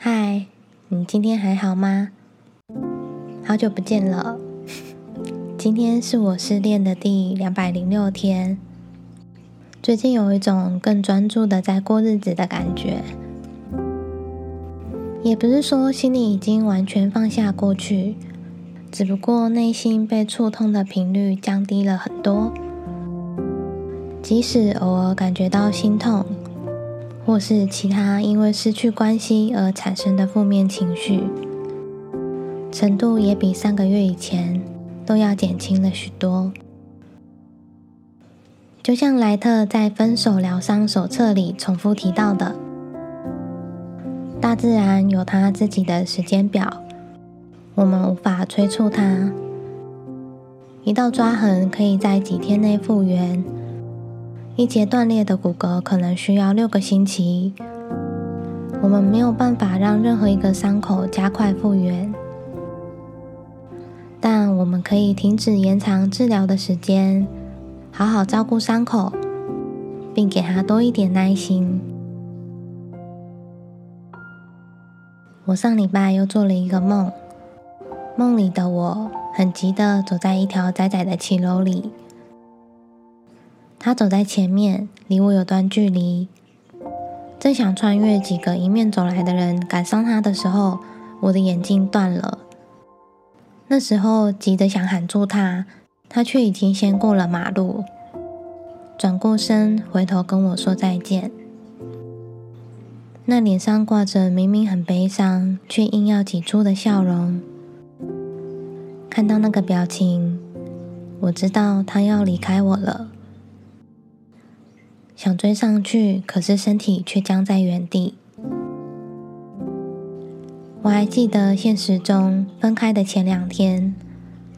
嗨，你今天还好吗？好久不见了。今天是我失恋的第两百零六天。最近有一种更专注的在过日子的感觉，也不是说心里已经完全放下过去，只不过内心被触痛的频率降低了很多。即使偶尔感觉到心痛。或是其他因为失去关系而产生的负面情绪，程度也比三个月以前都要减轻了许多。就像莱特在《分手疗伤手册》里重复提到的，大自然有它自己的时间表，我们无法催促它。一道抓痕可以在几天内复原。一节断裂的骨骼可能需要六个星期。我们没有办法让任何一个伤口加快复原，但我们可以停止延长治疗的时间，好好照顾伤口，并给他多一点耐心。我上礼拜又做了一个梦，梦里的我很急的走在一条窄窄的骑楼里。他走在前面，离我有段距离。正想穿越几个迎面走来的人赶上他的时候，我的眼镜断了。那时候急得想喊住他，他却已经先过了马路，转过身回头跟我说再见。那脸上挂着明明很悲伤，却硬要挤出的笑容。看到那个表情，我知道他要离开我了。想追上去，可是身体却僵在原地。我还记得现实中分开的前两天，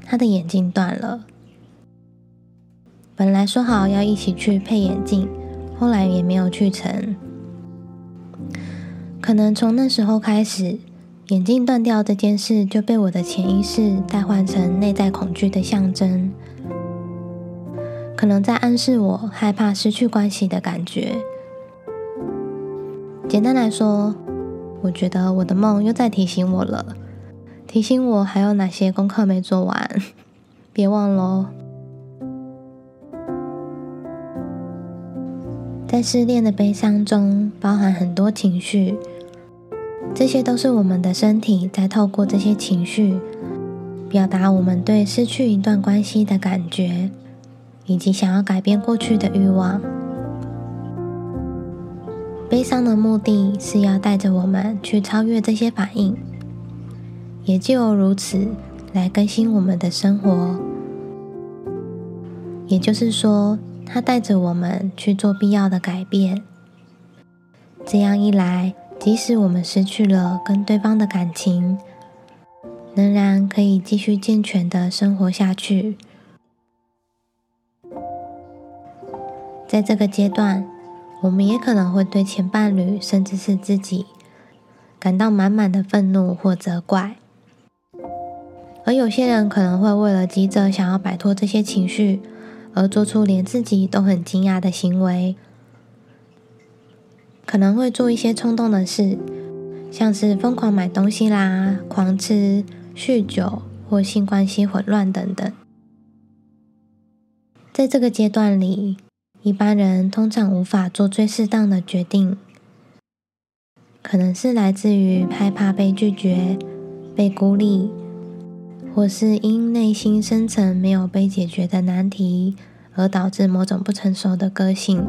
他的眼镜断了。本来说好要一起去配眼镜，后来也没有去成。可能从那时候开始，眼镜断掉这件事就被我的潜意识代换成内在恐惧的象征。可能在暗示我害怕失去关系的感觉。简单来说，我觉得我的梦又在提醒我了，提醒我还有哪些功课没做完，别忘喽。在失恋的悲伤中，包含很多情绪，这些都是我们的身体在透过这些情绪，表达我们对失去一段关系的感觉。以及想要改变过去的欲望，悲伤的目的是要带着我们去超越这些反应，也就如此来更新我们的生活。也就是说，它带着我们去做必要的改变。这样一来，即使我们失去了跟对方的感情，仍然可以继续健全的生活下去。在这个阶段，我们也可能会对前伴侣，甚至是自己，感到满满的愤怒或责怪。而有些人可能会为了急着想要摆脱这些情绪，而做出连自己都很惊讶的行为，可能会做一些冲动的事，像是疯狂买东西啦、狂吃、酗酒或性关系混乱等等。在这个阶段里。一般人通常无法做最适当的决定，可能是来自于害怕被拒绝、被孤立，或是因内心深层没有被解决的难题而导致某种不成熟的个性。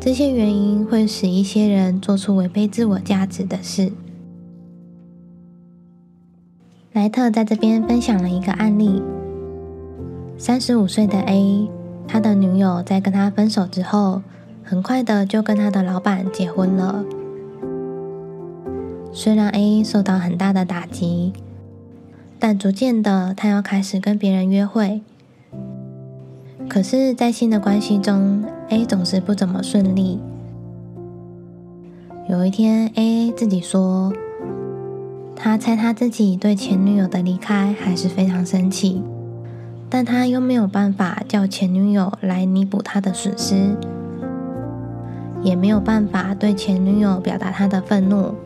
这些原因会使一些人做出违背自我价值的事。莱特在这边分享了一个案例：三十五岁的 A。他的女友在跟他分手之后，很快的就跟他的老板结婚了。虽然 A 受到很大的打击，但逐渐的他要开始跟别人约会。可是，在新的关系中，A 总是不怎么顺利。有一天，A 自己说，他猜他自己对前女友的离开还是非常生气。但他又没有办法叫前女友来弥补他的损失，也没有办法对前女友表达他的愤怒。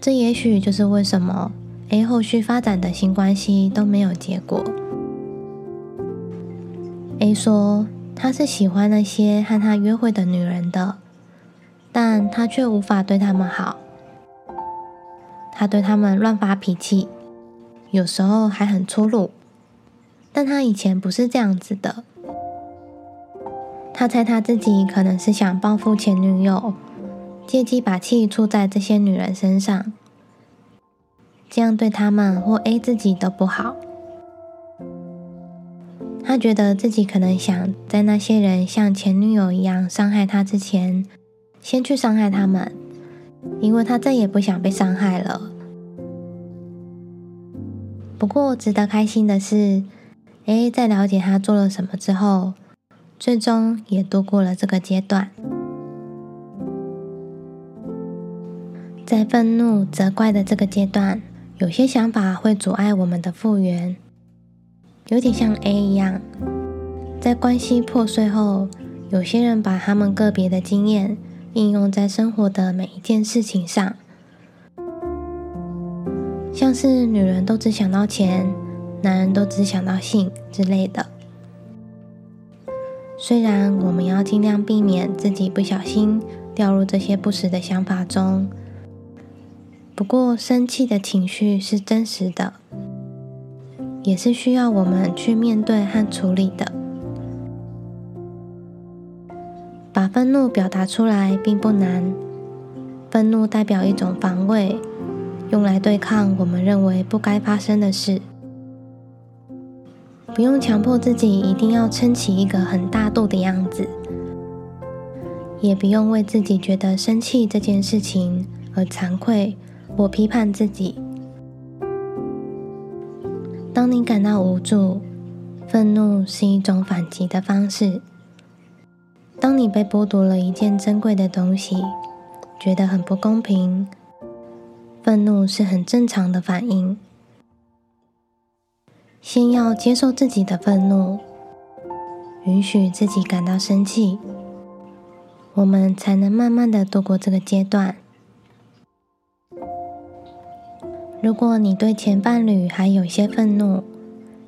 这也许就是为什么 A 后续发展的新关系都没有结果。A 说他是喜欢那些和他约会的女人的，但他却无法对他们好。他对他们乱发脾气，有时候还很粗鲁，但他以前不是这样子的。他猜他自己可能是想报复前女友，借机把气出在这些女人身上，这样对他们或 A 自己都不好。他觉得自己可能想在那些人像前女友一样伤害他之前，先去伤害他们。因为他再也不想被伤害了。不过，值得开心的是，A 在了解他做了什么之后，最终也度过了这个阶段。在愤怒、责怪的这个阶段，有些想法会阻碍我们的复原，有点像 A 一样，在关系破碎后，有些人把他们个别的经验。应用在生活的每一件事情上，像是女人都只想到钱，男人都只想到性之类的。虽然我们要尽量避免自己不小心掉入这些不实的想法中，不过生气的情绪是真实的，也是需要我们去面对和处理的。把愤怒表达出来并不难，愤怒代表一种防卫，用来对抗我们认为不该发生的事。不用强迫自己一定要撑起一个很大度的样子，也不用为自己觉得生气这件事情而惭愧或批判自己。当你感到无助，愤怒是一种反击的方式。当你被剥夺了一件珍贵的东西，觉得很不公平，愤怒是很正常的反应。先要接受自己的愤怒，允许自己感到生气，我们才能慢慢的度过这个阶段。如果你对前伴侣还有些愤怒，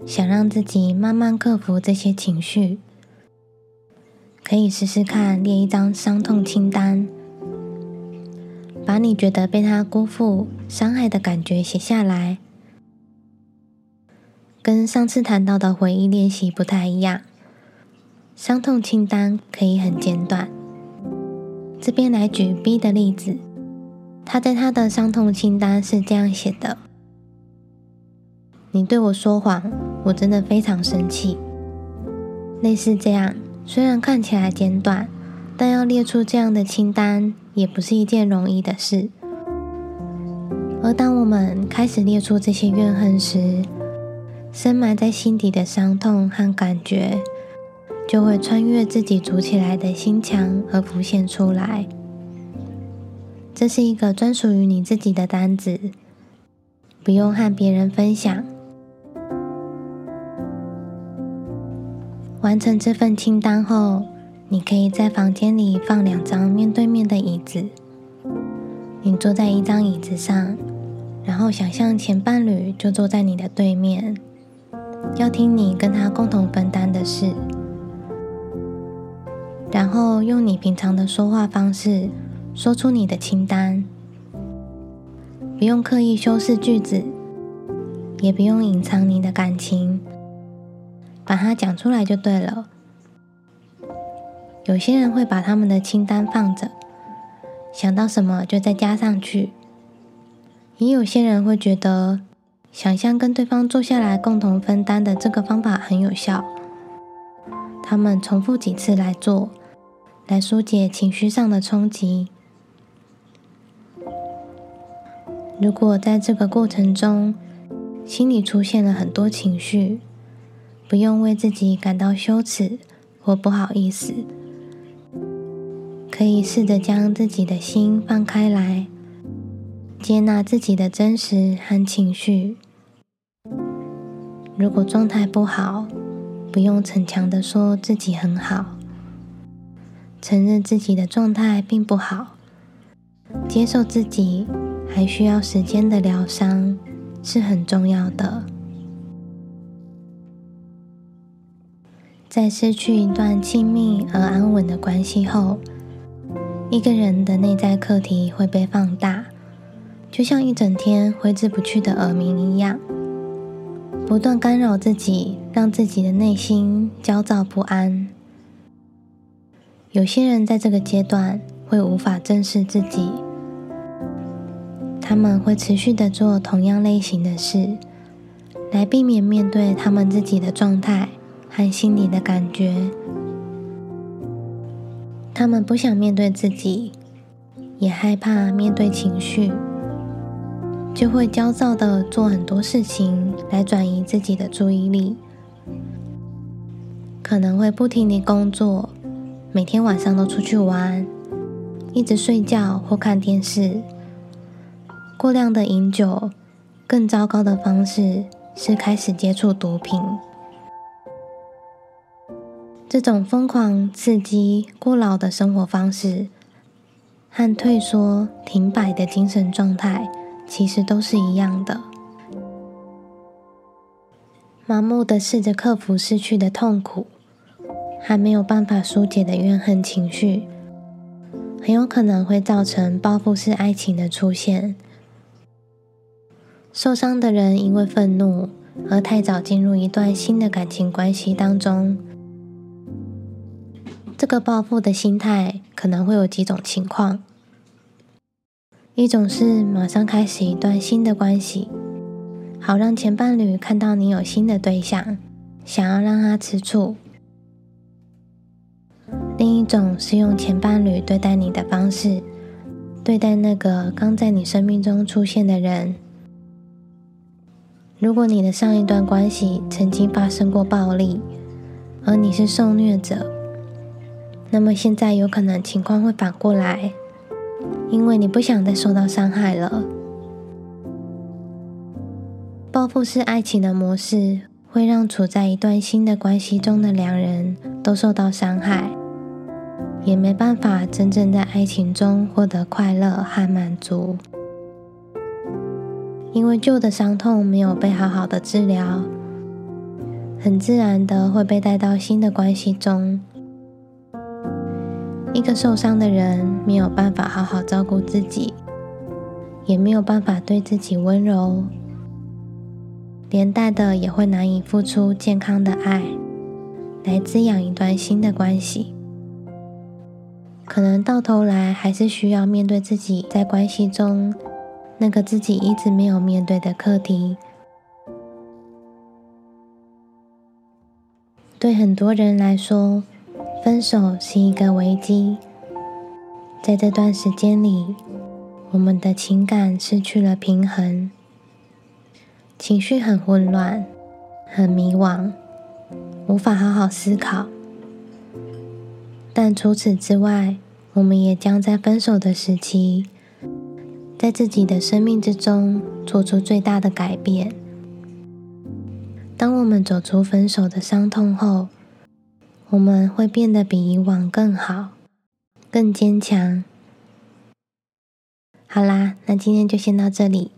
想让自己慢慢克服这些情绪。可以试试看列一张伤痛清单，把你觉得被他辜负、伤害的感觉写下来。跟上次谈到的回忆练习不太一样，伤痛清单可以很简短。这边来举 B 的例子，他在他的伤痛清单是这样写的：“你对我说谎，我真的非常生气。”类似这样。虽然看起来简短，但要列出这样的清单也不是一件容易的事。而当我们开始列出这些怨恨时，深埋在心底的伤痛和感觉就会穿越自己筑起来的心墙而浮现出来。这是一个专属于你自己的单子，不用和别人分享。完成这份清单后，你可以在房间里放两张面对面的椅子。你坐在一张椅子上，然后想象前伴侣就坐在你的对面，要听你跟他共同分担的事。然后用你平常的说话方式说出你的清单，不用刻意修饰句子，也不用隐藏你的感情。把它讲出来就对了。有些人会把他们的清单放着，想到什么就再加上去。也有些人会觉得，想象跟对方坐下来共同分担的这个方法很有效。他们重复几次来做，来疏解情绪上的冲击。如果在这个过程中，心里出现了很多情绪，不用为自己感到羞耻或不好意思，可以试着将自己的心放开来，接纳自己的真实和情绪。如果状态不好，不用逞强的说自己很好，承认自己的状态并不好，接受自己还需要时间的疗伤是很重要的。在失去一段亲密而安稳的关系后，一个人的内在课题会被放大，就像一整天挥之不去的耳鸣一样，不断干扰自己，让自己的内心焦躁不安。有些人在这个阶段会无法正视自己，他们会持续的做同样类型的事，来避免面对他们自己的状态和心里的感觉。他们不想面对自己，也害怕面对情绪，就会焦躁的做很多事情来转移自己的注意力，可能会不停地工作，每天晚上都出去玩，一直睡觉或看电视，过量的饮酒，更糟糕的方式是开始接触毒品。这种疯狂、刺激、过劳的生活方式，和退缩、停摆的精神状态，其实都是一样的。盲目的试着克服失去的痛苦，还没有办法疏解的怨恨情绪，很有可能会造成报复式爱情的出现。受伤的人因为愤怒而太早进入一段新的感情关系当中。这个报复的心态可能会有几种情况：一种是马上开始一段新的关系，好让前伴侣看到你有新的对象，想要让他吃醋；另一种是用前伴侣对待你的方式对待那个刚在你生命中出现的人。如果你的上一段关系曾经发生过暴力，而你是受虐者。那么现在有可能情况会反过来，因为你不想再受到伤害了。报复式爱情的模式会让处在一段新的关系中的两人都受到伤害，也没办法真正在爱情中获得快乐和满足，因为旧的伤痛没有被好好的治疗，很自然的会被带到新的关系中。一个受伤的人没有办法好好照顾自己，也没有办法对自己温柔，连带的也会难以付出健康的爱来滋养一段新的关系。可能到头来还是需要面对自己在关系中那个自己一直没有面对的课题。对很多人来说。分手是一个危机，在这段时间里，我们的情感失去了平衡，情绪很混乱，很迷惘，无法好好思考。但除此之外，我们也将在分手的时期，在自己的生命之中做出最大的改变。当我们走出分手的伤痛后，我们会变得比以往更好，更坚强。好啦，那今天就先到这里。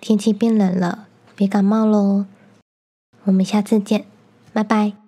天气变冷了，别感冒喽。我们下次见，拜拜。